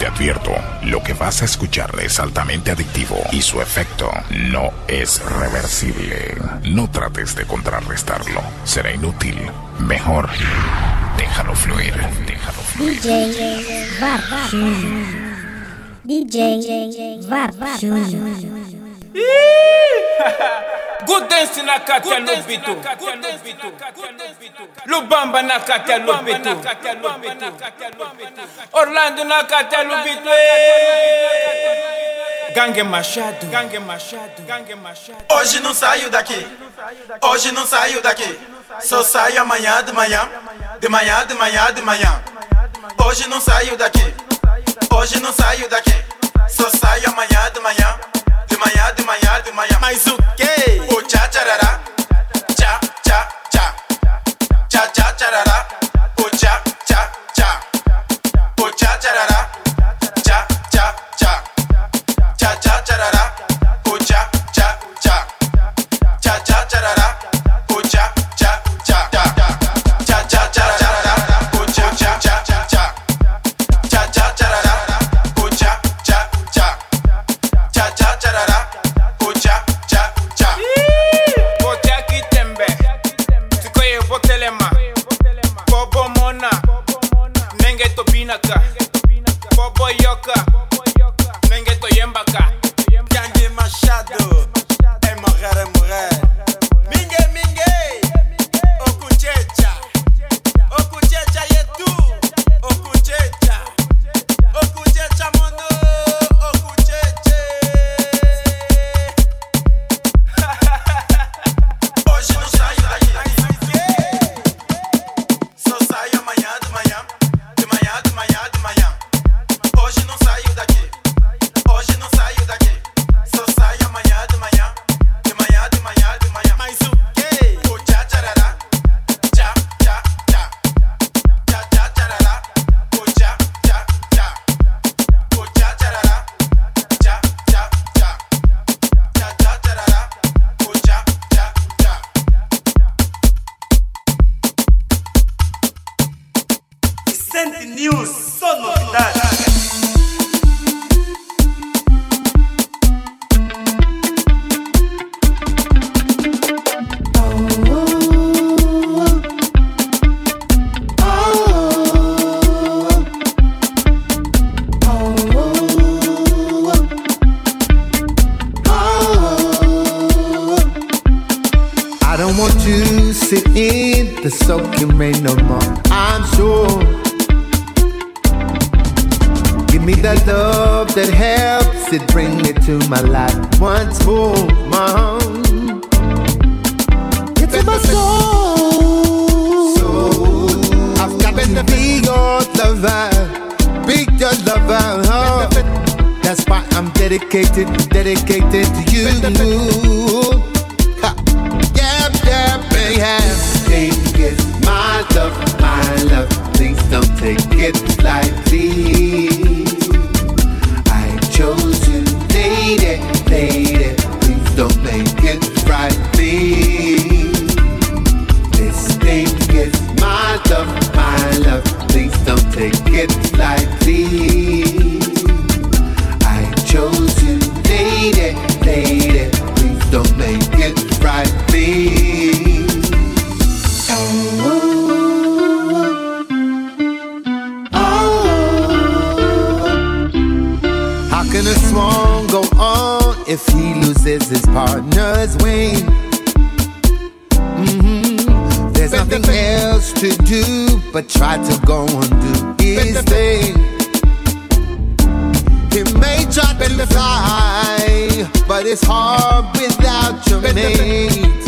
Te advierto, lo que vas a escuchar es altamente adictivo y su efecto no es reversible. No trates de contrarrestarlo, será inútil. Mejor, déjalo fluir, déjalo fluir. DJ Varva DJ Varva Good dance na kati ya lobitu Lubamba na kati ya Orlando na kati ya Gangue Machado Gangue Machado Gangue Machado Hoje não saio daqui. Hoje não saio daqui. Só saio amanhã de manhã. De manhã, de manhã, de manhã. Hoje não saio daqui. Hoje não saio daqui. Só saio I'm dedicated, dedicated to you. Ha. Yep, yep, yeah. Take it, my love, my love. Please don't take it lightly. I chose you, lady, lady. Loses his partner's wing? Mhm. There's nothing else to do but try to go on do his thing. He may try to fly, but it's hard without your mate.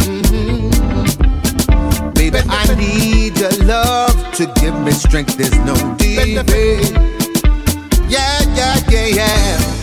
Mhm. Baby, I need your love to give me strength. There's no debate. Yeah, yeah, yeah, yeah.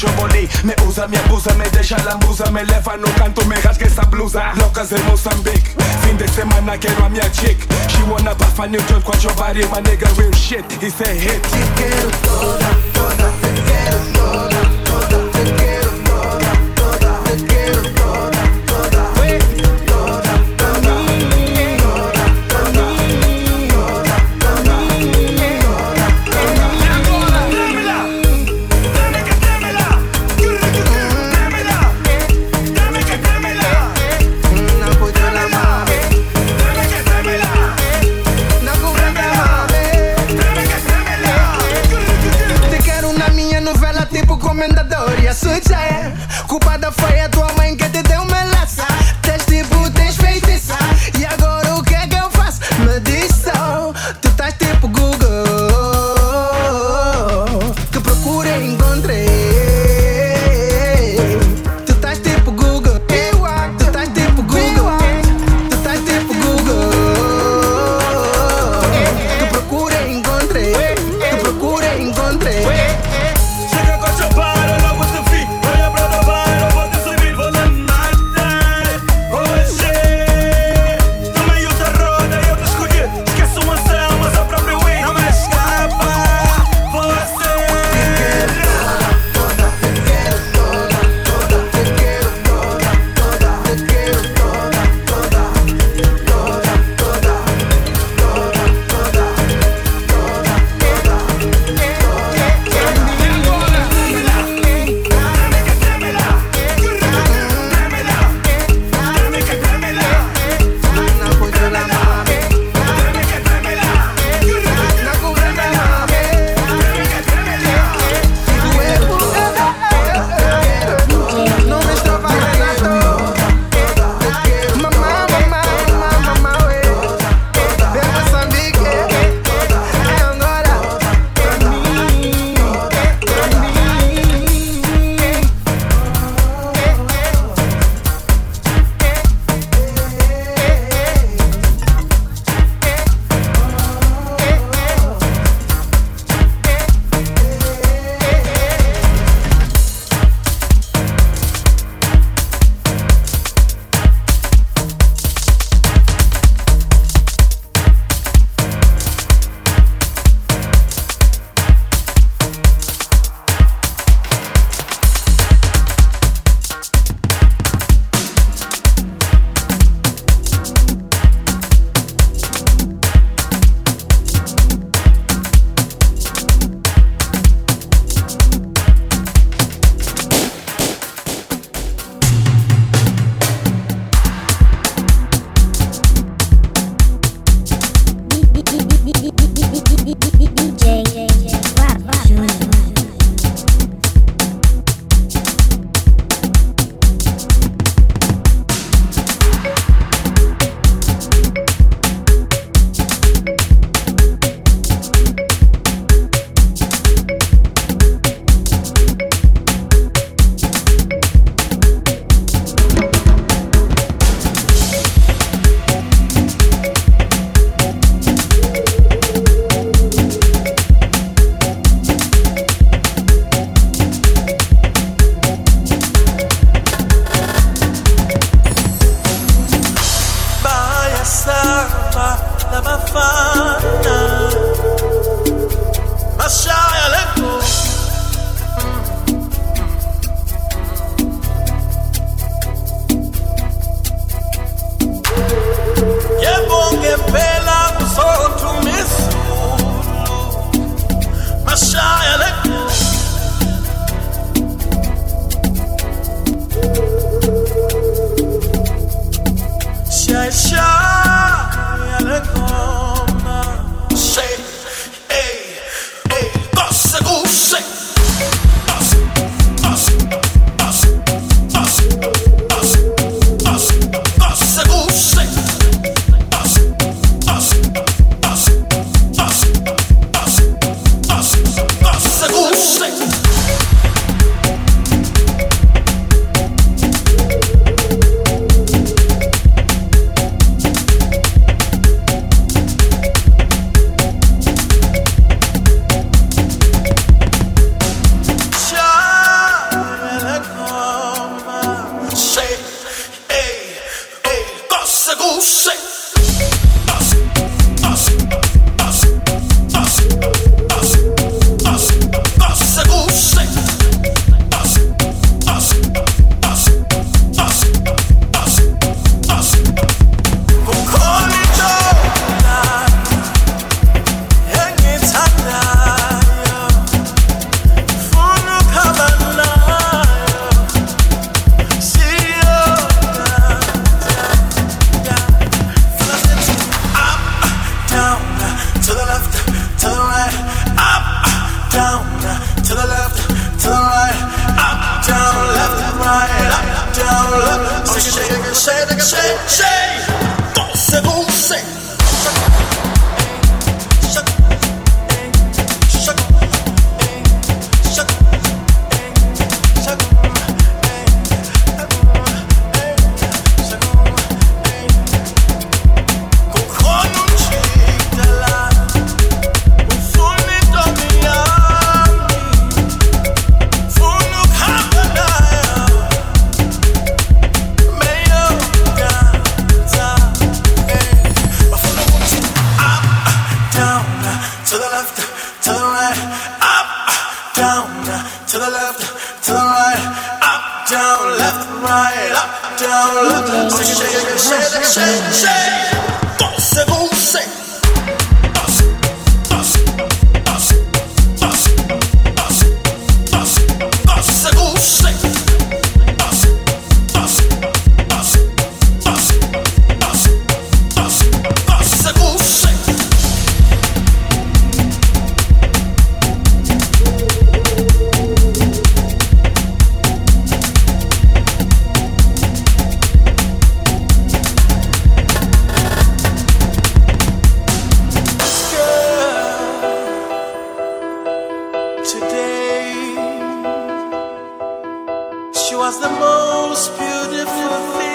mucho body Me usa, me abusa, me deja la musa Me eleva, no canto, me que esta blusa. Locas de Mozambique. Fin de semana quiero a mi chick. She wanna puff a new drip, watch your body My nigga real shit, he said hit. Te quiero toda, toda, te quiero. procurei, encontrei. right. Left,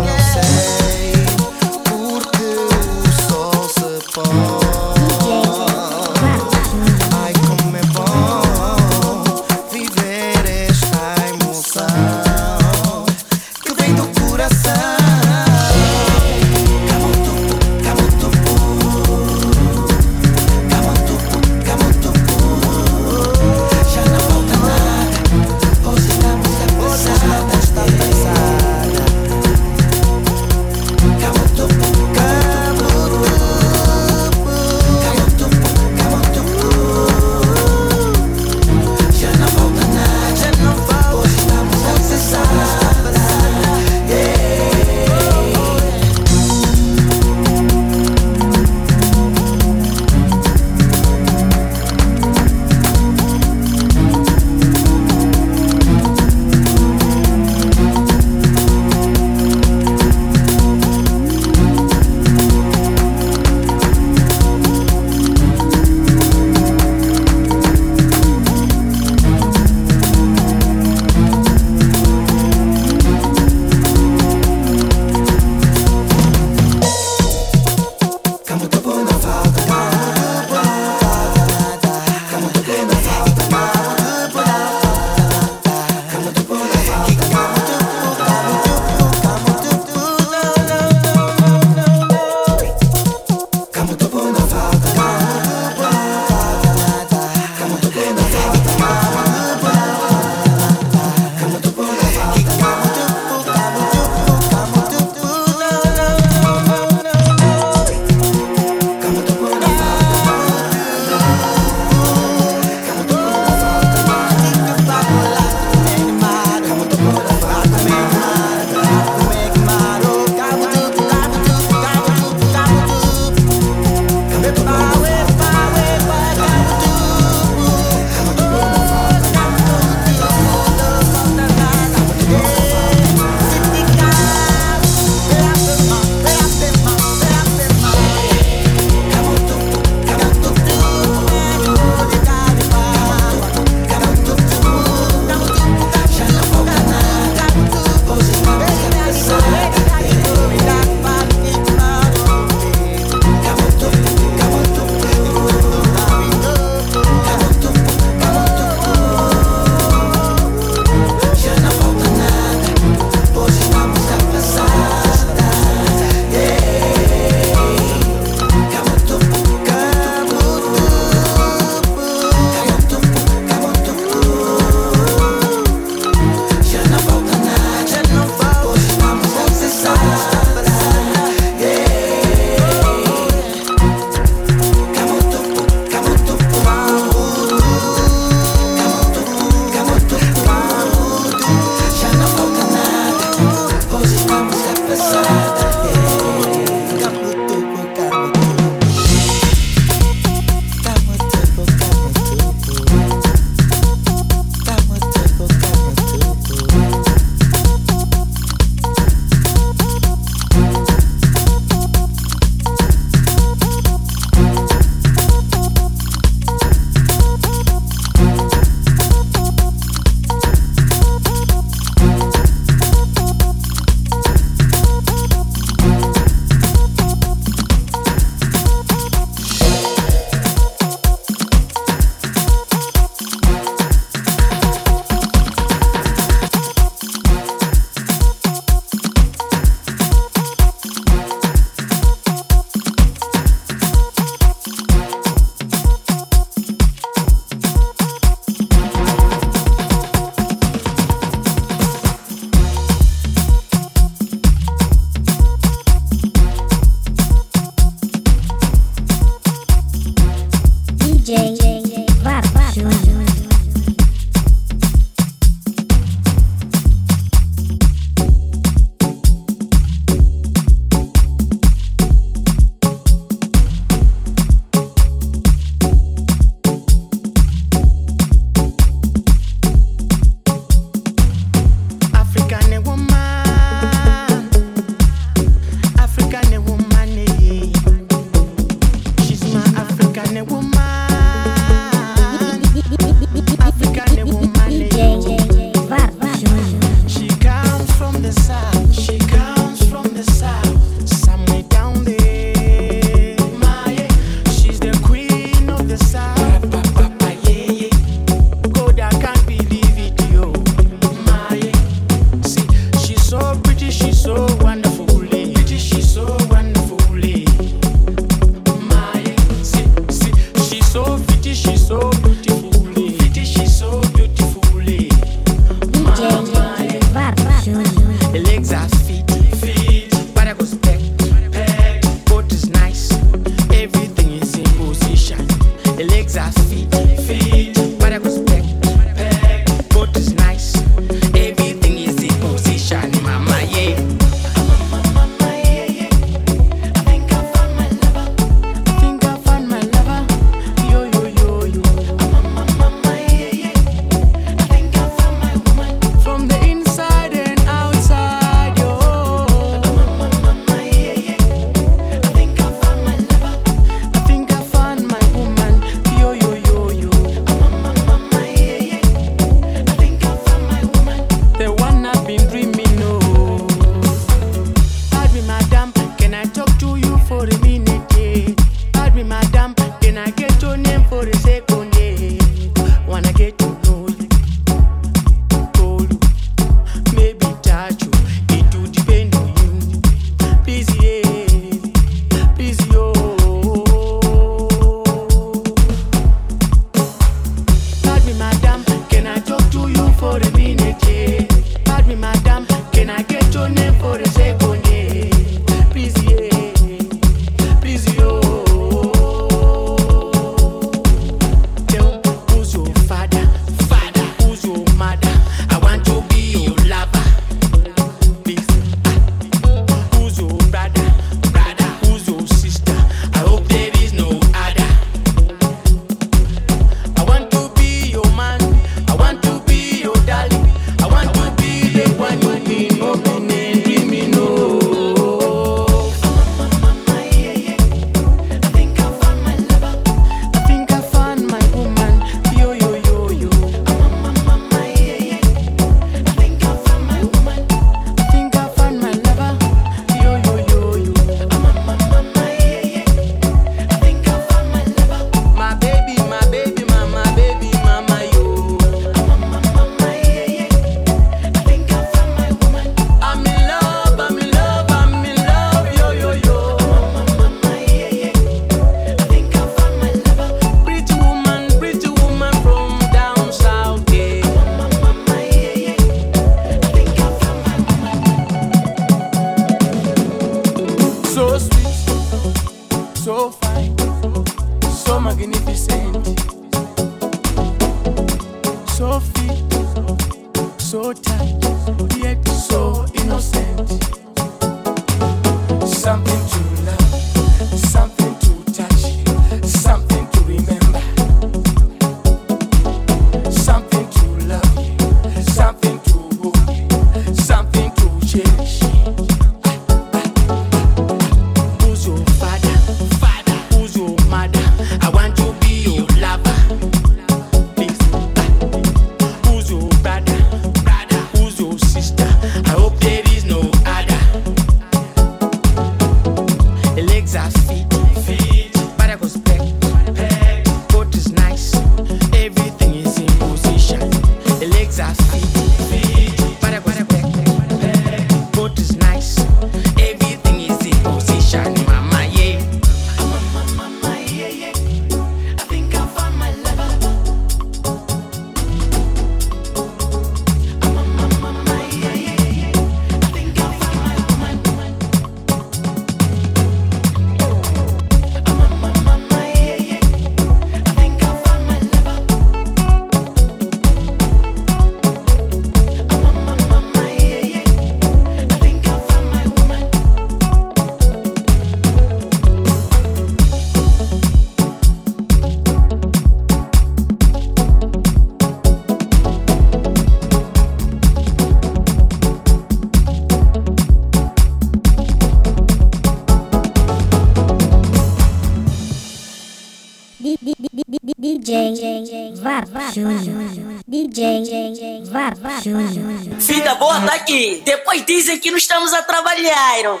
Vida boa tá aqui. Depois dizem que não estamos a trabalhar.